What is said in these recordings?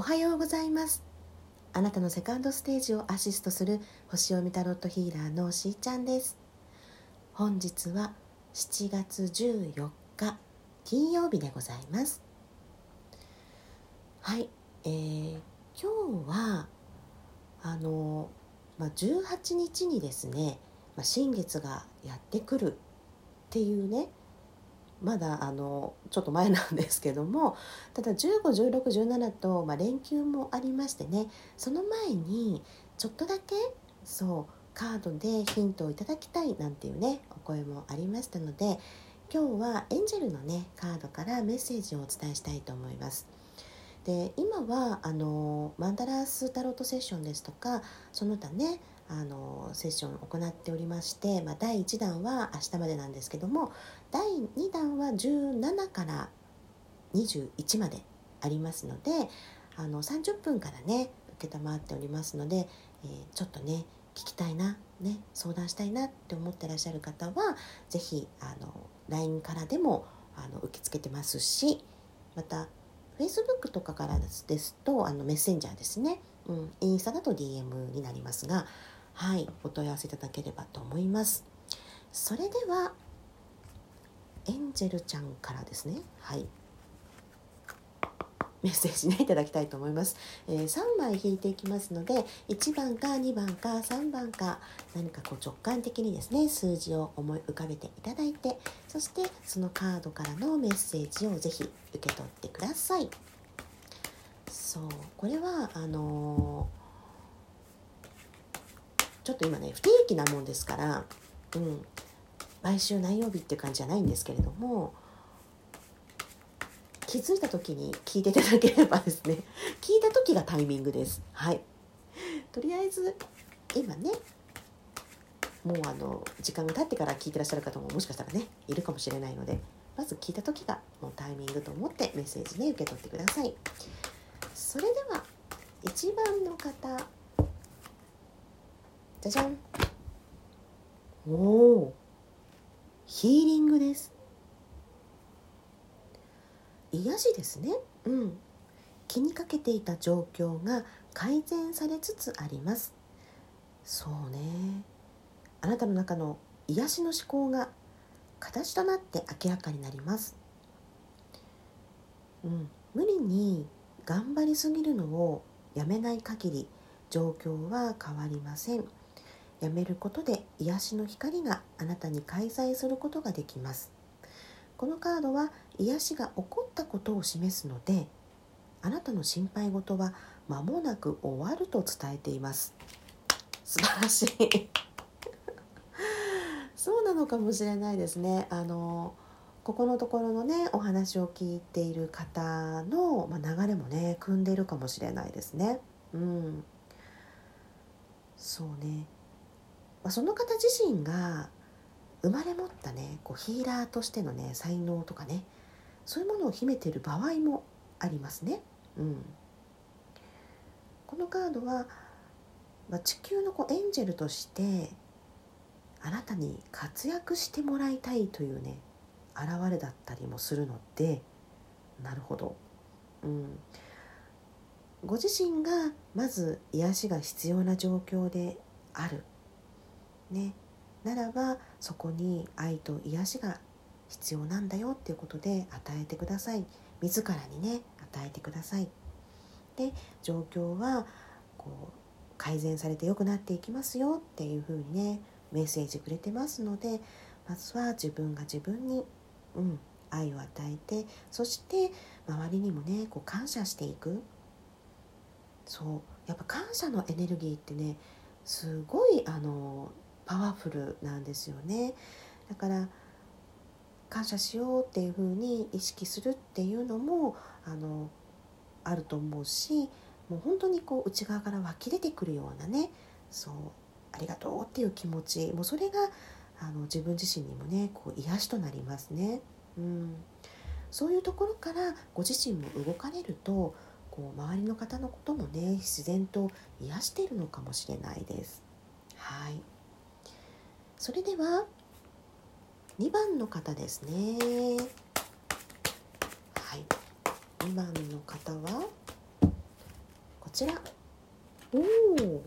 おはようございます。あなたのセカンドステージをアシストする星読みタロットヒーラーのしーちゃんです。本日は7月14日金曜日でございます。はい、えー、今日はあの、まあ、18日にですね、まあ、新月がやってくるっていうねまだあのちょっと前なんですけども ただ151617と、まあ、連休もありましてねその前にちょっとだけそうカードでヒントをいただきたいなんていうねお声もありましたので今日はエンジェルのねカードからメッセージをお伝えしたいと思います。で今はあのマンダラースタロットセッションですとかその他ねあのセッションを行っておりまして、まあ、第1弾は明日までなんですけども第2弾は17から21までありますのであの30分からね承っておりますので、えー、ちょっとね聞きたいな、ね、相談したいなって思ってらっしゃる方は是非 LINE からでもあの受け付けてますしまた Facebook とかからですとあのメッセンジャーですね、うん、インスタだと DM になりますがはいお問い合わせいただければと思います。それではエンジェルちゃんからですね。はい。メッセージねいただきたいと思います、えー、3枚引いていきますので1番か2番か3番か何かこう直感的にですね数字を思い浮かべていただいてそしてそのカードからのメッセージをぜひ受け取ってください。そうこれはあのーちょっと今ね不定期なもんですから、うん、毎週何曜日っていう感じじゃないんですけれども気づいた時に聞いていただければですね 聞いた時がタイミングです。はい。とりあえず今ねもうあの時間が経ってから聞いてらっしゃる方ももしかしたらねいるかもしれないのでまず聞いた時がもうタイミングと思ってメッセージね受け取ってください。それでは1番の方じゃじゃん。おおヒーリングです。癒しですね。うん。気にかけていた状況が改善されつつあります。そうね。あなたの中の癒しの思考が形となって明らかになります。うん。無理に頑張りすぎるのをやめない限り状況は変わりませんやめることで癒しの光があなたに介在することができます。このカードは癒しが起こったことを示すのであなたの心配事は間もなく終わると伝えています。素晴らしい。そうなのかもしれないですね。あのここのところのねお話を聞いている方の、まあ、流れもね組んでいるかもしれないですね。うん。そうね。あ、その方自身が生まれ持ったねこうヒーラーとしてのね才能とかねそういうものを秘めている場合もありますね。うん、このカードは、まあ、地球のこうエンジェルとしてあなたに活躍してもらいたいというね現れだったりもするのでなるほど、うん、ご自身がまず癒しが必要な状況である。ね。ならばそこに愛と癒しが必要なんだよっていうことで与えてください。自らにね与えてください。で状況はこう改善されて良くなっていきますよっていうふうにねメッセージくれてますのでまずは自分が自分に、うん、愛を与えてそして周りにもねこう感謝していく。そう。やっぱ感謝のエネルギーってねすごいあのパワフルなんですよねだから感謝しようっていうふうに意識するっていうのもあのあると思うしもう本当にこう内側から湧き出てくるようなねそうありがとうっていう気持ちもうそれがあの自分自身にもねこう癒しとなりますね。うん、そういうところからご自身も動かれるとこう周りの方のこともね自然と癒しているのかもしれないです。はいそれでは2番の方ですね。はい。2番の方はこちら。おお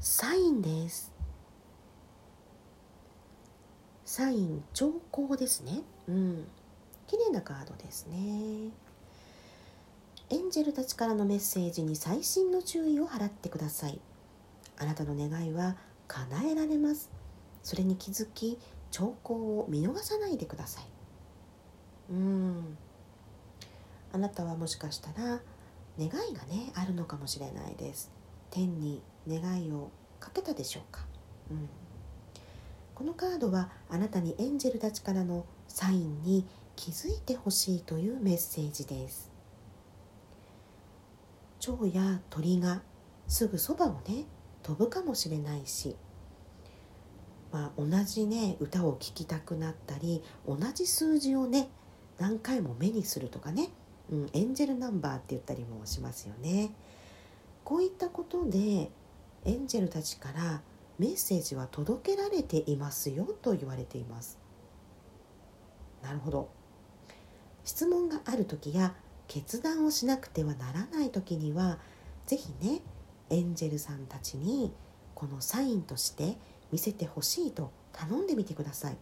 サインです。サイン兆候ですね。うん。綺麗なカードですね。エンジェルたちからのメッセージに細心の注意を払ってください。あなたの願いは叶えられます。それに気づき兆候を見逃さないでください。うん。あなたはもしかしたら願いがねあるのかもしれないです。天に願いをかけたでしょうか、うん、このカードはあなたにエンジェルたちからのサインに気づいてほしいというメッセージです。蝶や鳥がすぐそばをね飛ぶかもしれないし、まあ、同じね歌を聴きたくなったり同じ数字をね何回も目にするとかね、うん、エンジェルナンバーって言ったりもしますよね。こういったことでエンジェルたちからメッセージは届けられていますよと言われています。なるほど。質問がある時や決断をしなくてはならない時には是非ねエンジェルさんたちにこのサインとして見せてほしいと頼んでみてください。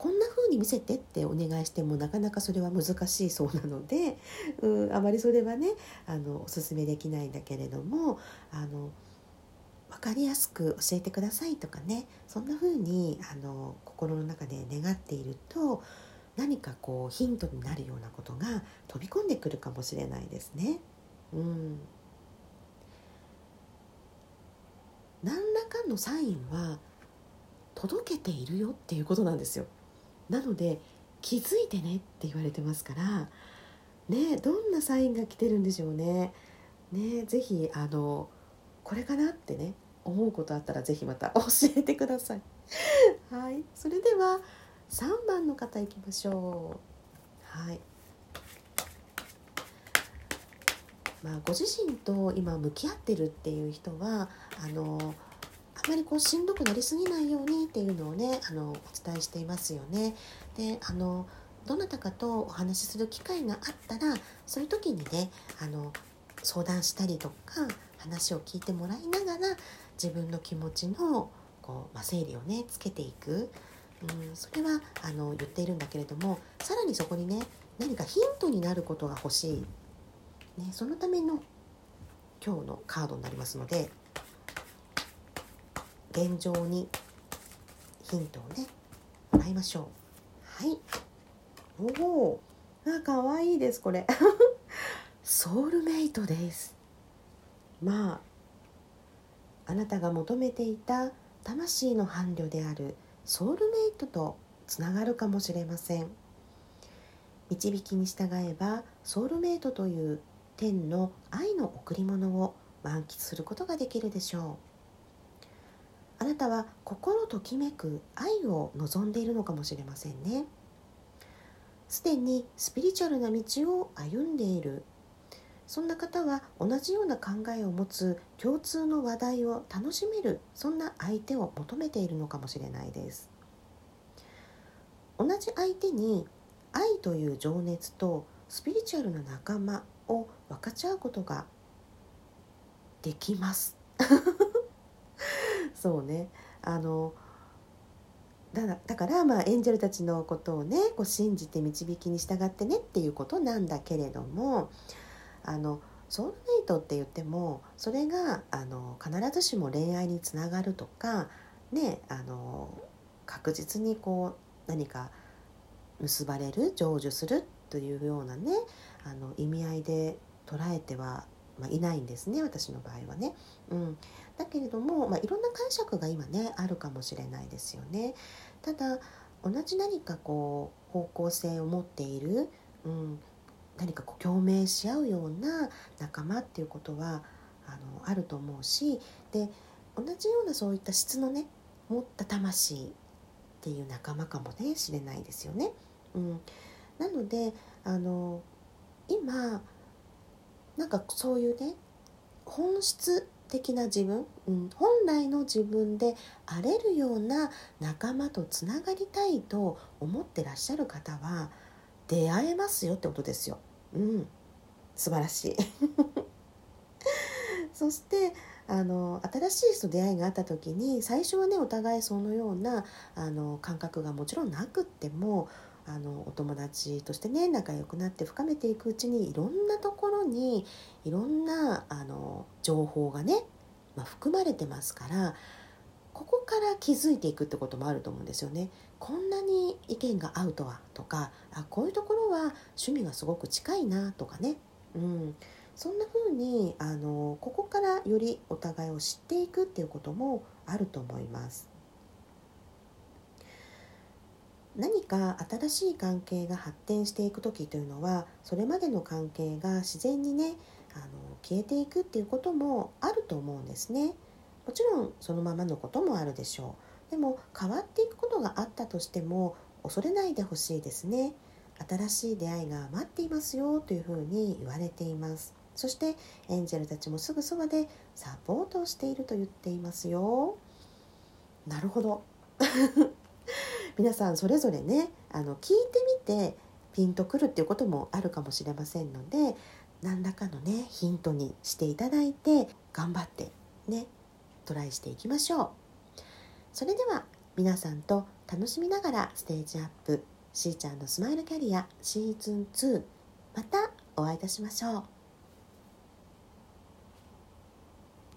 こんな風に見せてってお願いしてもなかなかそれは難しいそうなので、うん、あまりそれはねあのおすすめできないんだけれどもあの分かりやすく教えてくださいとかねそんな風にあに心の中で願っていると何かこうヒントになるようなことが飛び込んでくるかもしれないですね。うん、何らかのサインは届けているよっていうことなんですよ。なので気づいてねって言われてますからねどんなサインが来てるんでしょうね。ねぜひあのこれかなってね思うことあったらぜひまた 教えてください。はい、それでは3番の方いきましょう。はい。まあ、ご自身と今向き合ってるっていう人はあのあまりこうしんどくなりすぎないようにっていうのをねあのお伝えしていますよね。であのどなたかとお話しする機会があったらそういう時にねあの相談したりとか話を聞いてもらいながら自分の気持ちのこう、まあ、整理をねつけていく、うん、それはあの言っているんだけれどもさらにそこにね何かヒントになることが欲しい、ね、そのための今日のカードになりますので現状にヒントをねもらいましょう。はい。おおあかわいいですこれ。ソウルメイトです。まああなたが求めていた魂の伴侶であるソウルメイトとつながるかもしれません。導きに従えばソウルメイトという天の愛の贈り物を満喫することができるでしょう。あなたは心ときめく愛を望んでいるのかもしれませんね。すでにスピリチュアルな道を歩んでいる。そんな方は同じような考えを持つ共通の話題を楽しめる。そんな相手を求めているのかもしれないです。同じ相手に愛という情熱とスピリチュアルな仲間を分かち合うことができます。そうね。あのだだからまあエンジェルたちのことをねこう信じて導きに従ってねっていうことなんだけれどもあのソウルメイトって言ってもそれがあの必ずしも恋愛につながるとかねあの確実にこう何か結ばれる成就するというようなねあの意味合いで捉えては、まあ、いないんですね私の場合はね。うん、だけれども、まあ、いろんな解釈が今ねあるかもしれないですよね。ただ同じ何かこう方向性を持っている、うん、何かこう共鳴し合うような仲間っていうことはあのあると思うしで同じようなそういった質のね持った魂っていう仲間かもねしれないですよね。うん、なのであの今なんかそういうね本質的な自分、うん、本来の自分であれるような仲間とつながりたいと思ってらっしゃる方は出会えますよってことですよ。うん、素晴らしい そしてあの新しい人出会いがあった時に最初はねお互いそのようなあの感覚がもちろんなくってもあのお友達としてね仲良くなって深めていくうちにいろんなところにいろんなあの情報がね、まあ、含まれてますからここから気づいていくってこともあると思うんですよね。こんなに意見が合うとはとかあこういうところは趣味がすごく近いなとかね、うん、そんな風にあのここからよりお互いを知っていくっていうこともあると思います。何か新しい関係が発展していく時というのはそれまでの関係が自然にねあの消えていくっていうこともあると思うんですね。もちろんそのままのこともあるでしょう。でも変わっていくことがあったとしても恐れないでほしいですね。新しい出会いが待っていますよというふうに言われています。そしてエンジェルたちもすぐそばでサポートをしていると言っていますよなるほど皆さんそれぞれねあの聞いてみてピンとくるっていうこともあるかもしれませんので何らかのねヒントにしていただいて頑張ってねトライしていきましょう。それでは皆さんと楽しみながらステージアップしーちゃんのスマイルキャリアシーズン2またお会いいたしましょう。